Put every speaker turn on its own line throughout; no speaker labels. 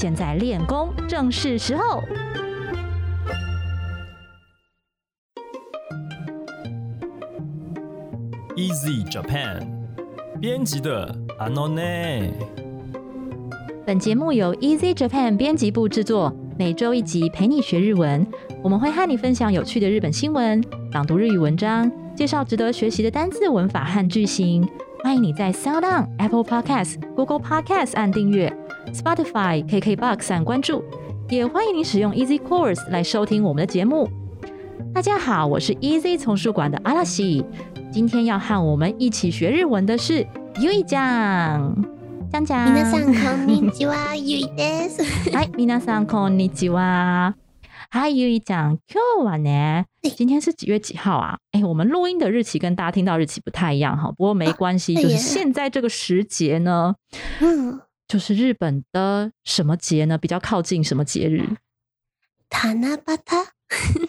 现在练功正是时候。
Easy Japan 编辑的阿诺内。
本节目由 Easy Japan 编辑部制作，每周一集陪你学日文。我们会和你分享有趣的日本新闻，朗读日语文章，介绍值得学习的单字、文法和句型。欢迎你在 Sound On、Apple Podcasts、Google Podcasts 按订阅 ，Spotify、KKBox 按关注，也欢迎你使用 Easy Course 来收听我们的节目。大家好，我是 Easy 丛书馆的阿拉西。今天要和我们一起学日文的是 U 一酱，酱酱。
皆さんこんにちは、ゆいです。
嗨，皆さんこんにちは。嗨，U 一酱，今日はね，今天是几月几号啊？哎，我们录音的日期跟大家听到日期不太一样哈，不过没关系，就是现在这个时节呢，嗯， 就是日本的什么节呢？比较靠近什么节日？
塔纳巴塔。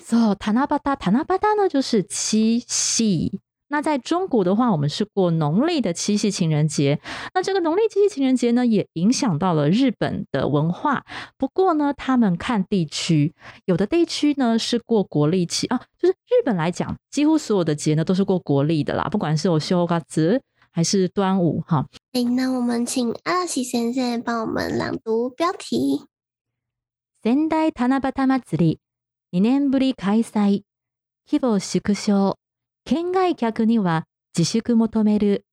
So，塔纳巴塔，塔纳巴塔呢，就是七夕。那在中国的话，我们是过农历的七夕情人节。那这个农历七夕情人节呢，也影响到了日本的文化。不过呢，他们看地区，有的地区呢是过国历七啊，就是日本来讲，几乎所有的节呢都是过国历的啦，不管是有休嘎子还是端午哈。
哎，那我们请阿喜先生帮我们朗读标题。
仙台七夕祭り二年ぶり開催、規模縮小。県外客には自粛求める。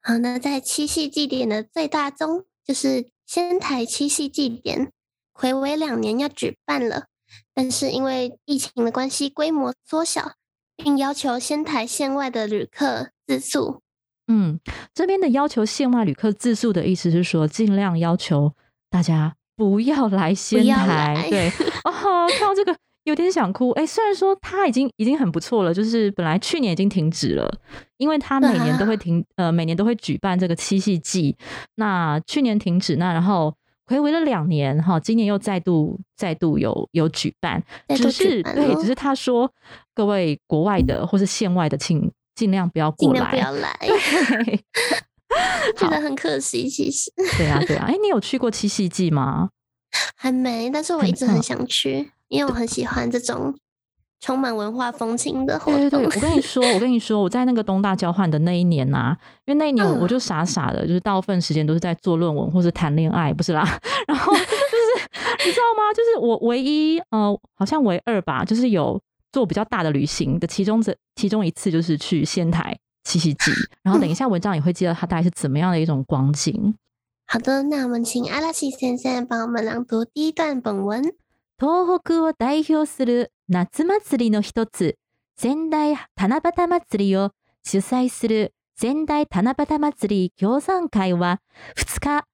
好，那在七夕祭典的最大宗就是仙台七夕祭典，暌违两年要举办了，但是因为疫情的关系，规模缩小，并要求仙台县外的旅客自诉。
嗯，这边的要求限外旅客自述的意思是说，尽量要求大家不要来仙台。对，哦，看到这个。有点想哭，哎，虽然说他已经已经很不错了，就是本来去年已经停止了，因为他每年都会停，呃，每年都会举办这个七夕祭。那去年停止，那然后回违了两年，哈，今年又再度再度有有举办，只是对，只是他说各位国外的或是县外的，请尽量不要过来，
不要来，觉得很可惜。其实，
对啊，对啊，哎，你有去过七夕祭吗？
还没，但是我一直很想去。因为我很喜欢这种充满文化风情的活动。
对对对，我跟你 说，我跟你说，我在那个东大交换的那一年呐，因为那一年我就傻傻的，就是大部分时间都是在做论文或是谈恋爱，不是啦。然后就是你知道吗？就是我唯一呃，好像唯二吧，就是有做比较大的旅行的其中这其中一次，就是去仙台七夕祭。然后等一下文章也会记得它大概是怎么样的一种光景。
好的，那我们请阿拉西先生帮我们朗读第一段本文。
東北を代表する夏祭りの一つ、仙台七夕祭りを主催する仙台七夕祭り協賛会は2日、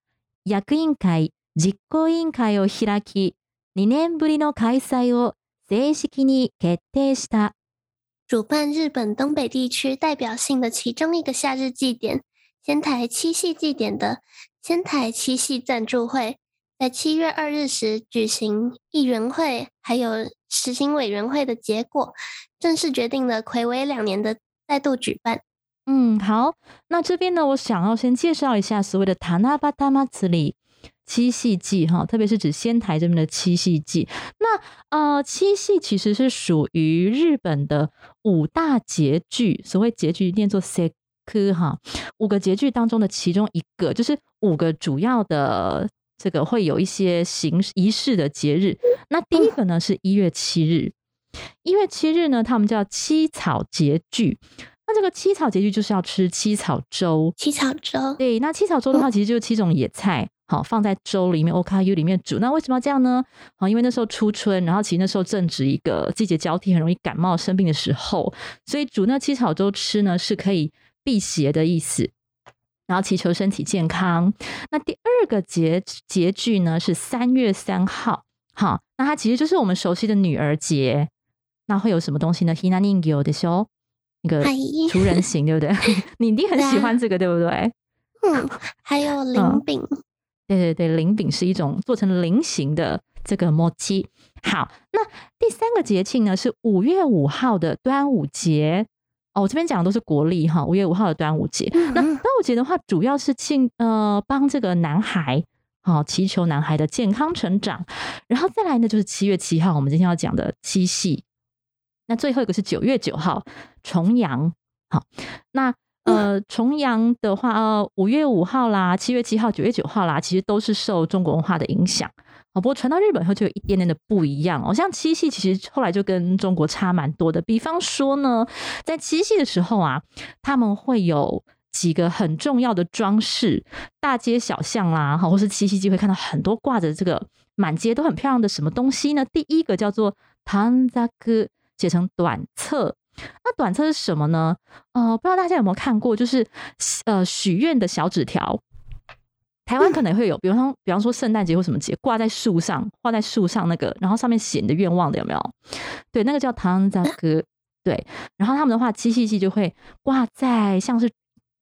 役員会、実行委員会を開き、2年ぶりの開催を正式に決定した。
主办日本东北地区代表性的其中一个夏日祭典——仙台七夕祭典的仙台七夕赞助会。在七月二日时举行议员会，还有实行委员会的结果，正式决定了暌违两年的再度举办。嗯，好，那这边呢，我想要先介绍一下所谓的塔纳巴达马茨里 七夕祭哈，特别是指仙台这边的七夕祭。那呃，七夕其实是属于日本的五大节句，所谓节句念作 seku 哈，五个节句当中的其中一个，就是五个主要的。这个会有一些形仪式的节日，那第一个呢是一月七日，
一月七日呢，他们叫七草节句。那这个七草节句就是要吃七草粥。
七草粥，
对，那七草粥的话，其实就是七种野菜，好放在粥里面，O K U 里面煮。那为什么要这样呢？好，因为那时候初春，然后其实那时候正值一个季节交替，很容易感冒生病的时候，所以煮那七草粥吃呢，是可以辟邪的意思。然后祈求身体健康。那第二个节节句呢是三月三号，好，那它其实就是我们熟悉的女儿节。那会有什么东西呢？Hina Ningyo 的修，那个
哎
厨人形，对不对？你一定很喜欢这个，对不对？
嗯，还有
嗯
灵饼，
对对对，菱饼是一种做成菱形的这个 mochi。好，那第三个节庆呢是五月五号的端午节。哦，我这边讲的都是国历哈，五月五号的端午节。那
嗯
端午节的话，主要是庆呃帮这个男孩，好、祈求男孩的健康成长。然后再来呢，就是七月七号，我们今天要讲的七夕。那最后一个是九月九号重阳。好，那呃重阳的话，呃五月五号啦，七月七号、九月九号啦，其实都是受中国文化的影响。哦，不过传到日本后就有一点点的不一样哦。像七夕，其实后来就跟中国差蛮多的。比方说呢，在七夕的时候啊，他们会有几个很重要的装饰，大街小巷啦，哈，或是七夕季会看到很多挂着这个满街都很漂亮的什么东西呢？第一个叫做 tanzaku，写成短册。那短册是什么呢？呃，不知道大家有没有看过，就是呃许愿的小纸条。台湾可能会有，比方说，比方说圣诞节或什么节，挂在树上，挂在树上那个，然后上面写你的愿望的有没有？对，那个叫唐扎哥。对，然后他们的话，七夕季就会挂在像是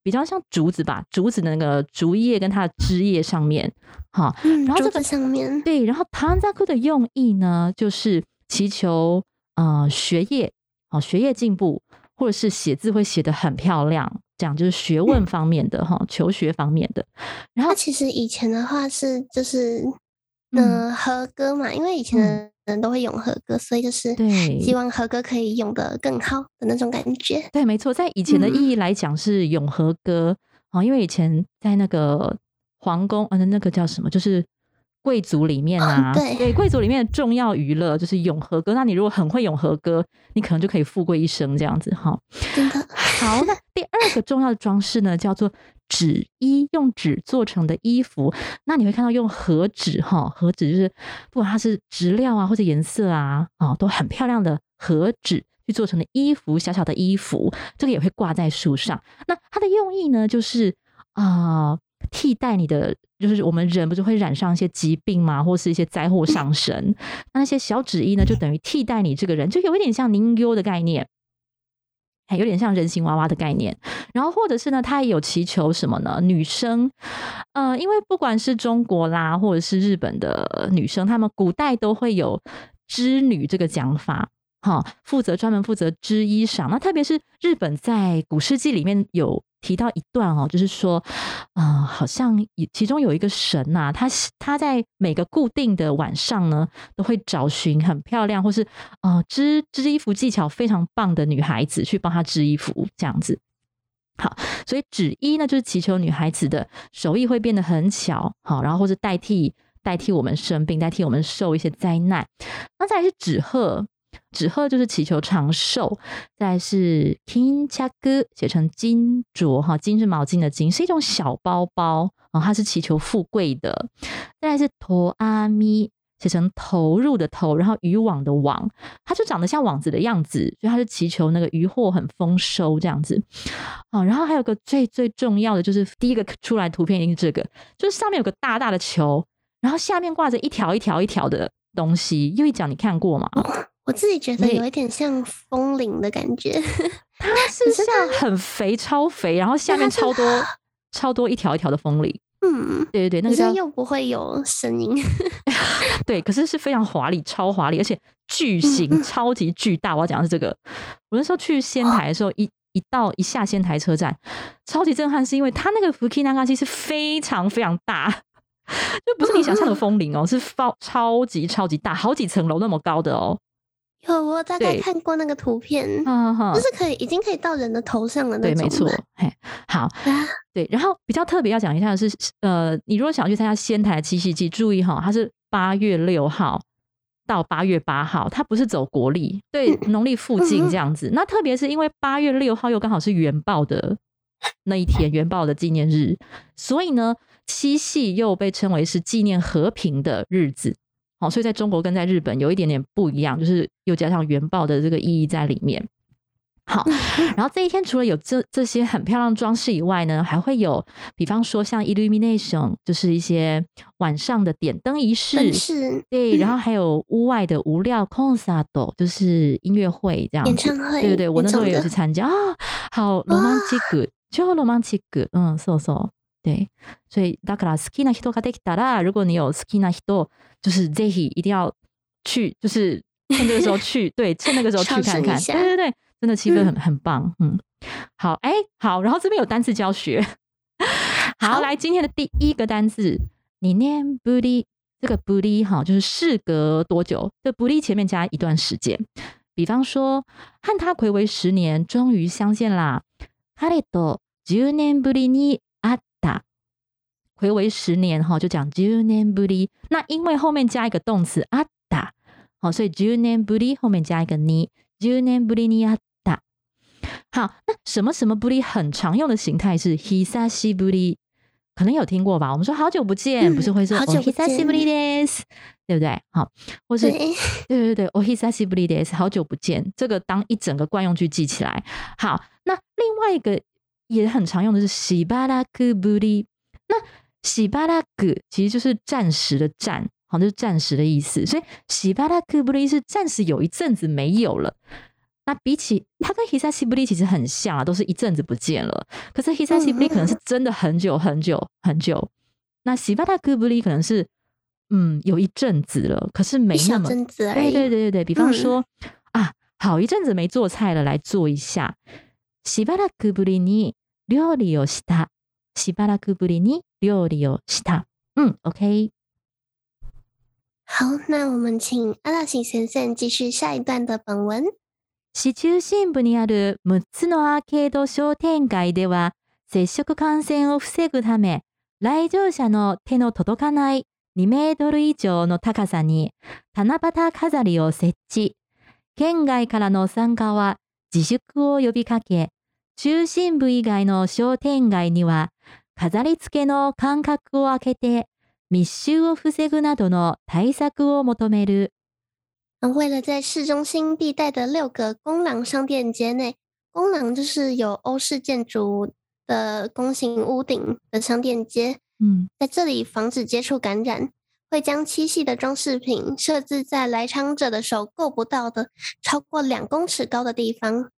比较像竹子吧，竹子的那个竹叶跟它的枝叶上面，哈，
嗯，
然后这个
上面，
对，然后唐扎哥的用意呢，就是祈求呃学业哦学业进步，或者是写字会写得很漂亮，这样就是学问方面的哈、求学方面的。然后
其实以前的话是就是，
嗯。
嗯，和歌嘛，因为以前的人都会咏和歌，所以就是
对。
希望和歌可以用得更好的那种感觉。
对，没错，在以前的
嗯
意义来讲是永和歌啊、因为以前在那个皇宫，呃，那个叫什么，就是贵族里面啊，
对
贵族里面的重要娱乐就是永和歌。那你如果很会永和歌，你可能就可以富贵一生这样子哈。
真的，
好，那第二个重要的装饰呢，叫做纸衣，用纸做成的衣服。那你会看到用和纸哈，和纸就是不管它是质料啊或者颜色啊，啊都很漂亮的和纸去做成的衣服，小小的衣服，这个也会挂在树上。那它的用意呢，就是啊、替代你的。就是我们人不是会染上一些疾病嘛，或是一些灾祸上身，那那些小纸衣呢，就等于替代你这个人，就有一点像凝优的概念。还有点像人形娃娃的概念，然后或者是呢，他也有祈求什么呢？女生，呃，因为不管是中国啦，或者是日本的女生，她们古代都会有织女这个讲法，哈，负责专门负责织衣裳。那特别是日本在古世纪里面有提到一段哦，就是说，呃，好像其中有一个神呐、他他在每个固定的晚上呢，都会找寻很漂亮或是啊织织衣服技巧非常棒的女孩子去帮她织衣服，这样子。好，所以纸衣呢，就是祈求女孩子的手艺会变得很巧，好，然后或者代替代替我们生病，代替我们受一些灾难。那再来是纸鹤，纸鹤就是祈求长寿。再来是 king 恰哥，写成金镯哈，金是毛巾的金，是一种小包包啊，它是祈求富贵的。再来是陀阿咪。写成投入的投，然后渔网的网，它就长得像网子的样子，所以它是祈求那个渔获很丰收这样子。啊，然后还有个最最重要的就是第一个出来图片一定是这个，就是上面有个大大的球，然后下面挂着一条一条一条的东西。右一讲你看过吗？
我自己觉得有一点像风铃的感觉。
它是像很肥超肥，然后下面超 多超多一条一条的风铃。
嗯，
对对对，那
可
个
又不会有声音。
对，可是是非常华丽、超华丽，而且巨型、超级巨大。我要讲的是这个。我那时候去仙台的时候，一一到一下仙台车站，超级震撼，是因为它那个 Fuki Nagashi 是非常非常大，就不是你想象的风铃哦，是超超级超级大，好几层楼那么高的哦。
有，我大概看过那个图片，就，是可以已经可以到人的头上了那
对，没错。嘿，好，
啊，
对，然后比较特别要讲一下的是，呃，你如果想去参加仙台七夕祭，注意哈，它是八月六号到八月八号，它不是走国历，对农历附近这样子。那特别是因为八月六号又刚好是元报的那一天，元报的纪念日，所以呢，七夕又被称为是纪念和平的日子。好，所以在中国跟在日本有一点点不一样，就是又加上元爆的这个意义在里面。好，然后这一天除了有这这些很漂亮装饰以外呢，还会有，比方说像 illumination，就是一些晚上的点灯仪式，
是，
对，然后还有屋外的无料 concert，就是音乐会这样，
演唱。会，
对对对，我那时候也有去参加。啊，好 romantic，就 romantic，嗯，so so，对，所以だから好きな人ができたら，如果你有好きな人，就是ぜひ一定要去，就是趁这个时候去，对，趁那个时候去看看，对对对。真的气氛很很棒，嗯，好，哎，好，然后这边有单词教学，好，来今天的第一个单词，你念不离，这个不离哈，就是事隔多久？这不离前面加一段时间，比方说和他暌违十年，终于相见啦。彼と十年ぶりに 会った，暌违十年哈，就讲十年ぶり。那因为后面加一个动词会った，好，所以十年ぶり后面加一个に，十年ぶりに会った。好，那什么什么不离很常用的形态是 hisashi 不离，可能有听过吧？我们说好久不见，不是会说
hisashi
不离 des，对不对？好，或是对对对对，hisashi 不离 des，好久不见，这个当一整个惯用句记起来。好，那另外一个也很常用的是 shibaraku 不离，那 shibaraku 其实就是暂时的暂，好，就是暂时的意思，所以 shibaraku 不离是暂时有一阵子没有了。那比起它跟 hisashi 其实很像啊，都是一阵子不见了。可是 hisashi 可能是真的很久很久很久。那 shibata kuburi 可能是嗯有一阵子了，可是没那么
对
对对对对。比方说啊，好一阵子没做菜了，来做一下。Shibata kuburi ni ryori o shita。shibata kuburi ni ryori o shita。嗯，OK。
好，那我们请阿拉西先生继续下一段的本文。
市中心部にある6つのアーケード商店街では、接触感染を防ぐため、来場者の手の届かない2メートル以上の高さに七夕飾りを設置。県外からの参加は自粛を呼びかけ、中心部以外の商店街には飾り付けの間隔を空けて密集を防ぐなどの対策を求める。
为了在市中心地带的六个公廊商店街内，公廊就是有欧式建筑的弓形屋顶的商店街，
嗯，
在这里防止接触感染，会将七夕的装饰品设置在来场者的手够不到的超过两公尺高的地方，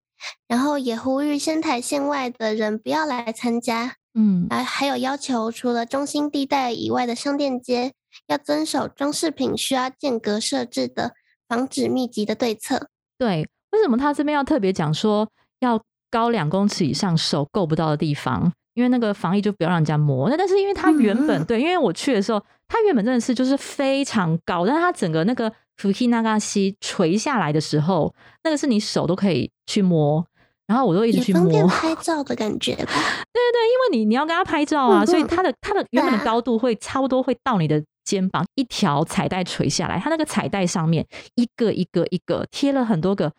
然后也呼吁仙台县外的人不要来参加，
嗯，
而还有要求除了中心地带以外的商店街要遵守装饰品需要间隔设置的。防止密集的对策，
对，为什么他这边要特别讲说要高两公尺以上手够不到的地方？因为那个防疫就不要让人家摸。那但是因为它原本对，因为我去的时候，它原本真的是就是非常高，但是它整个那个福希那嘎西垂下来的时候，那个是你手都可以去摸，然后我都一直去摸
拍 照的感觉吧。对
对对，因为你你要跟他拍照啊，所以它的它的原本的高度会差不多会到你的。肩膀一条彩带垂下来，它那个彩带上面一个一个一个贴了很多个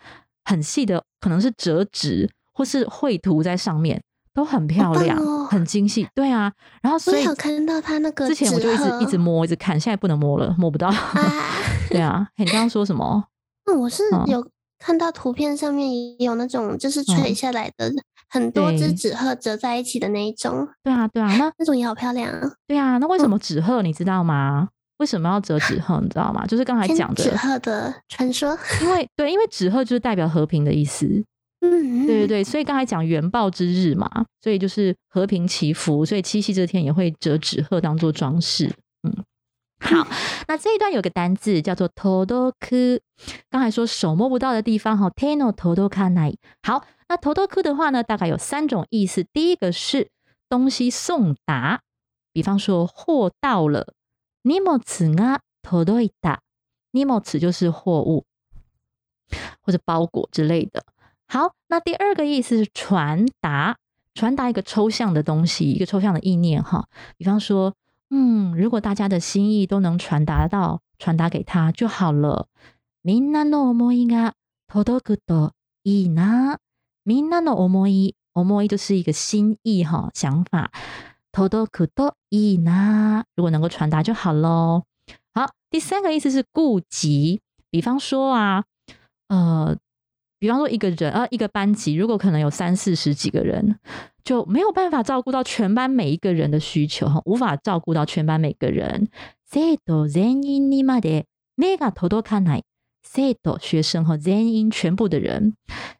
很细的，可能是折纸或是绘图在上面，都很漂亮，很精细。对啊，然后所以
有看到他那个
之前我就一直一直摸，一直看，现在不能摸了，摸不到。对啊，你刚刚说什么？
嗯，我是有看到图片上面也有那种就是垂下来的。很多只纸鹤折在一起的那一种，
对啊，对啊，那
那种也好漂亮啊。
对啊，那为什么纸鹤你知道吗？为什么要折纸鹤你知道吗？就是刚才讲的
纸鹤的传说。
因为对，因为纸鹤就是代表和平的意思。
嗯，
对对对，所以刚才讲元报之日嘛，所以就是和平祈福，所以七夕这天也会折纸鹤当做装饰。嗯，好，那这一段有个单字叫做 “todo 刚才说手摸不到的地方哈，teno todo kanai。好。那头头科的话呢，大概有三种意思。第一个是东西送达，比方说货到了，尼莫茨啊，头多一打，尼莫茨就是货物或者包裹之类的。好，那第二个意思是传达，传达一个抽象的东西，一个抽象的意念哈。比方说，嗯，如果大家的心意都能传达到传达给他就好了。みんなの思いが届くといいな。みんなの思い，思い就是一个心意哈，想法。届くといいな。如果能够传达就好喽。好，第三个意思是顾及，比方说啊，呃，比方说一个人啊，一个班级，如果可能有三四十几个人，就没有办法照顾到全班每一个人的需求哈，无法照顾到全班每个人。生徒全員にまで目が届かない。 生徒学生和全員全部的人。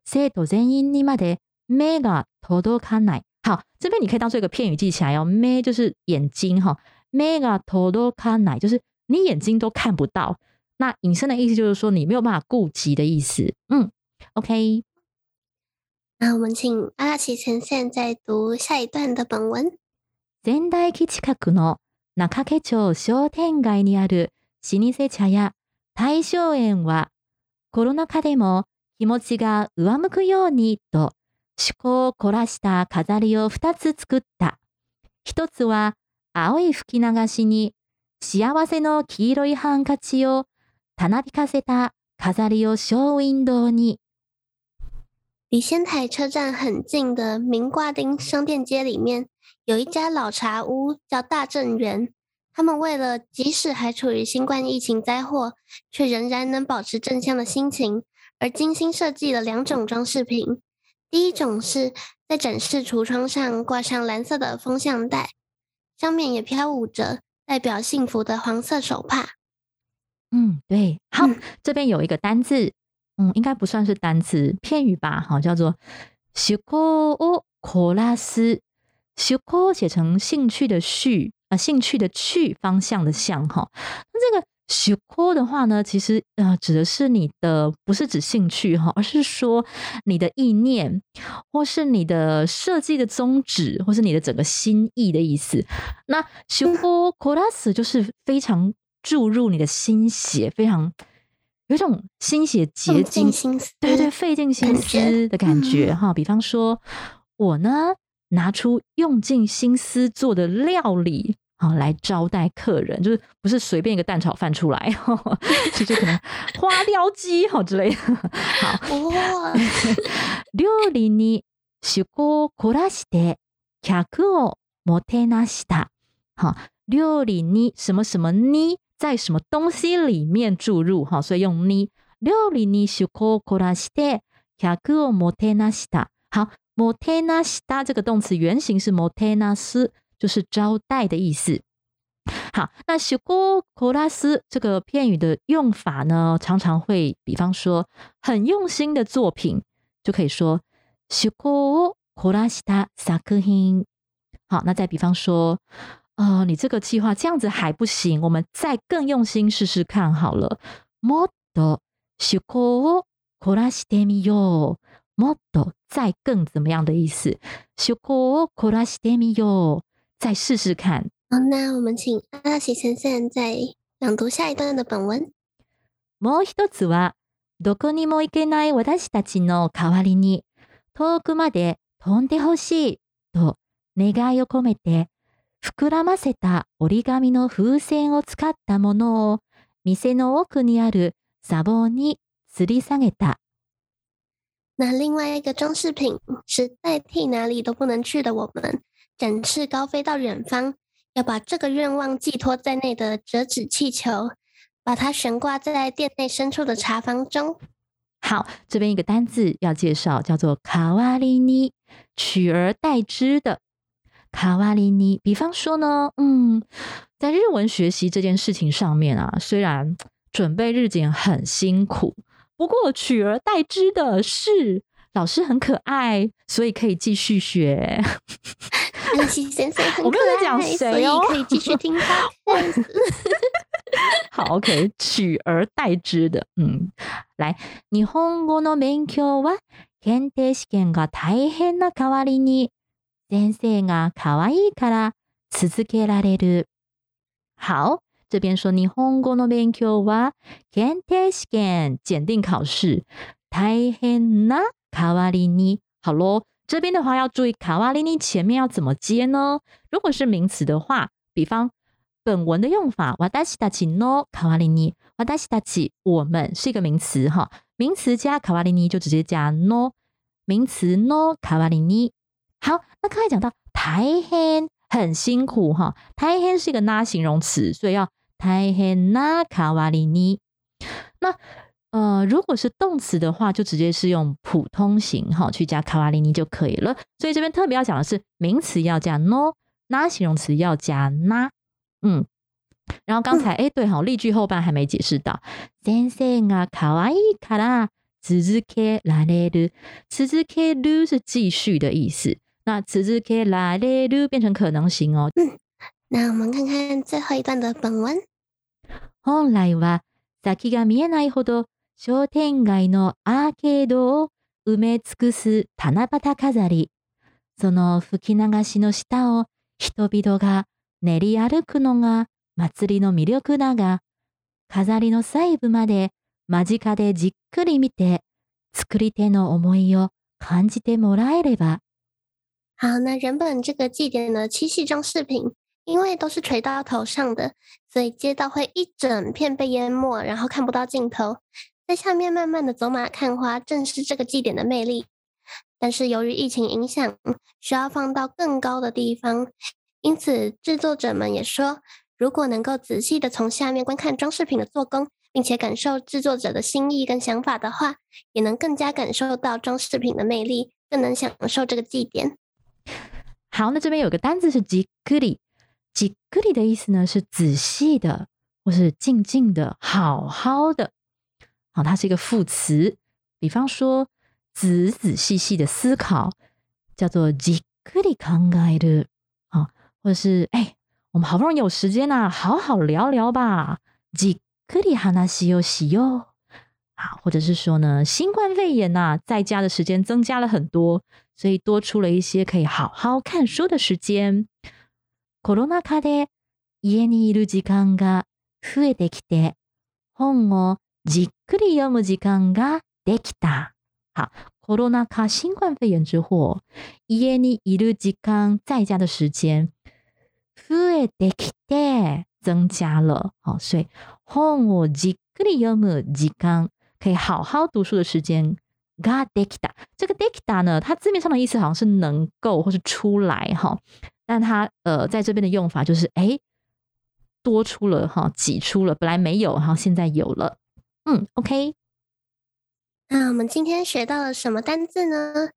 生徒全員にまで目が届かない。好，这边你可以当做一个片语记起来哦。目就是眼睛哈，目が届かない就是你眼睛都看不到。那引申的意思就是说你没有办法顾及的意思。嗯，OK。
那我们请阿拉奇先生再读下一段的本文。
仙台駅近くの中家町商店街にある老舗茶屋 大正園はコロナ禍でも気持ちが上向くようにと趣向を凝らした飾りを2つ作った。一つは青い吹き流しに幸せの黄色いハンカチをたなびかせた飾りをショーウィンドウに。
离仙台车站很近的明挂町商店街里面，有一家老茶屋，叫大正园。他们为了即使还处于新冠疫情灾祸，却仍然能保持正向的心情，而精心设计了两种装饰品。第一种是在展示橱窗上挂上蓝色的风向带，上面也飘舞着代表幸福的黄色手帕。
嗯，对。好，这边有一个单字。嗯，应该不算是单词，片语吧？好，叫做“趣味コ拉斯”。趣味写成兴趣的趣啊，兴趣的趣方向的向哈。那这个趣味的话呢，其实呃指的是你的不是指兴趣哈，而是说你的意念，或是你的设计的宗旨，或是你的整个心意的意思。那趣味コ拉斯就是非常注入你的心血，非常。有一种心血结晶，对对，费尽心思的感觉哈。比方说，我呢拿出用尽心思做的料理啊，来招待客人，就是不是随便一个蛋炒饭出来，其实可能花雕鸡哈之类的。好，哇，料理に趣向凝らして客をもてなした。好，料理に什么什么に。在什么东西里面注入哈，所以用に料理に趣向を凝らして客をもてなした。好， もてなした这个动词原形是もてなす，就是招待的意思。好，那趣向凝らす这个片语的用法呢，常常会比方说很用心的作品，就可以说趣向を凝らした作品。好，那再比方说。哦，你这个计划这样子还不行，我们再更用心试试看好了。もっと趣向を凝らしてみよう。 もっと再更怎么样的意思？趣向を凝らしてみよう，再试试看。
好，那我们请阿喜先生再朗读下一段的本文。
もう一つは、どこにも行けない私たちの代わりに遠くまで飛んでほしいと願いを込めて。膨らませた折り紙の風船を使ったものを店の奥にある砂棒に吊り下げた。
那另外一个装饰品是代替哪里都不能去的我们，展翅高飞到远方，要把这个愿望寄托在内的折纸气球，把它悬挂在店内深处的茶房中。
好，这边一个单字要介绍，叫做卡瓦利尼，取而代之的。卡瓦里尼，比方说呢，嗯，在日文学习这件事情上面啊，虽然准备日检很辛苦，不过取而代之的是老师很可爱，所以可以继续学。
安琪先生很
可爱，
所以可以继续听他。
好，OK，取而代之的，嗯，来，日本語の勉強は検定試験が大変な代わりに。先生が可愛いから続けられる。好， 这边说日本語の勉強は検定試験检定考试大変な代わりに。好咯，这边的话要注意卡瓦里尼前面要怎么接呢？如果是名词的话，比方 本文的用法，わたしたちの代わりに，わたしたち我们是一个名词哈，名词加代わりに就直接加 no，名词 no 代わりに。好，那刚才讲到大変很辛苦哈，大変是一个那形容词，所以要 大変な代わりに。那呃，如果是动词的话，就直接是用普通型哈去加卡瓦里尼就可以了。所以这边特别要讲的是，名词要加 no，那形容词要加那。嗯，然后刚才哎，对哈，例句后半还没解释到。先生啊，卡哇伊卡拉，続けられる，続ける是继续的意思。那続けられる变成可能型哦。
嗯， 那我们看看最后一段的本文。
本来は先が見えないほど商店街のアーケードを埋め尽くす七夕飾り。その吹き流しの下を人々が練り歩くのが祭りの魅力だが、飾りの細部まで間近でじっくり見て、作り手の思いを感じてもらえれば。
好，那原本这个祭典的七夕装饰品，因为都是垂到头上的，所以街道会一整片被淹没，然后看不到尽头。在下面慢慢的走马看花，正是这个祭典的魅力。但是由于疫情影响，需要放到更高的地方，因此制作者们也说，如果能够仔细的从下面观看装饰品的做工，并且感受制作者的心意跟想法的话，也能更加感受到装饰品的魅力，更能享受这个祭典。
好，那这边有个单字是 j i k 几个里的意思呢是仔细的，或是静静的、好好的。好，它是一个副词。比方说，仔仔细细的思考，叫做 j i k u r i k a n g a e 好，或者是哎，我们好不容易有时间呐，好好聊聊吧 j i k u r i hanashi yo shi yo。好，或者是说呢，新冠肺炎呐，在家的时间增加了很多。所以多出了一些可以好好看书的时间。コロナ禍で家にいる時間が増えてきて、本をじっくり読む時間ができた。好，コロナ禍新冠肺炎之后，家にいる時間在家的时间増えてきて增加了。好，所以本をじっくり読む時間可以好好读书的时间。Ga dekita，这个 dekita 呢，它字面上的意思好像是能够或是出来哈，但它呃在这边的用法就是哎多出了哈，挤出了，本来没有，然后现在有了。嗯，OK。
那我们今天学到了什么单字呢？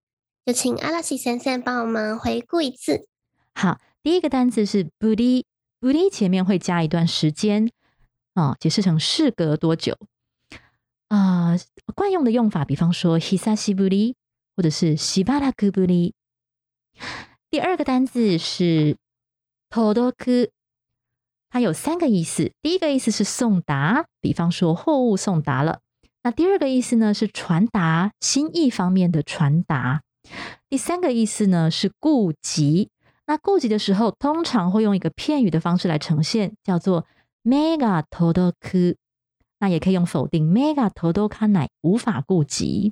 就请阿拉西先生帮我们回顾一次。
好，第一个单字是 buri，buri 前面会加一段时间啊，解释成事隔多久。啊，惯用的用法，比方说 “hisashi buri” 或者是 “shibaraku buri”。第二个单字是 “todoku”，它有三个意思。第一个意思是送达，比方说货物送达了。那第二个意思呢是传达，心意方面的传达。第三个意思呢是顾及。那顾及的时候，通常会用一个片语的方式来呈现，叫做 “mega todoku”。那也可以用否定，mega t o d o k a n a 无法顾及。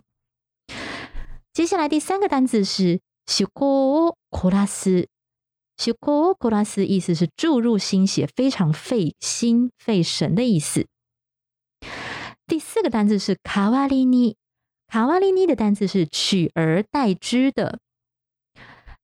接下来第三个单词是 shuko koras，shuko koras 意思是注入心血，非常费心费神的意思。第四个单词是 kawarini，kawarini 的单词是取而代之的。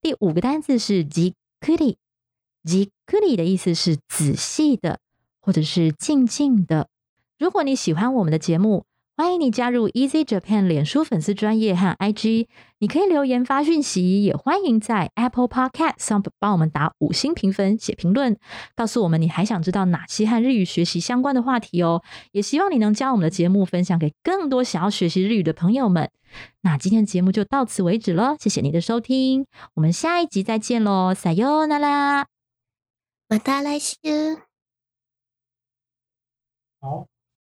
第五个单词是 jikuri，jikuri 的意思是仔细的，或者是静静的。如果你喜欢我们的节目，欢迎你加入 Easy Japan 脸书粉丝专业和 IG，你可以留言发讯息，也欢迎在 Apple Podcast 上帮我们打五星评分、写评论，告诉我们你还想知道哪些和日语学习相关的话题哦。也希望你能将我们的节目分享给更多想要学习日语的朋友们。那今天的节目就到此为止了，谢谢你的收听，我们下一集再见喽，撒哟那拉，
また来週。
好。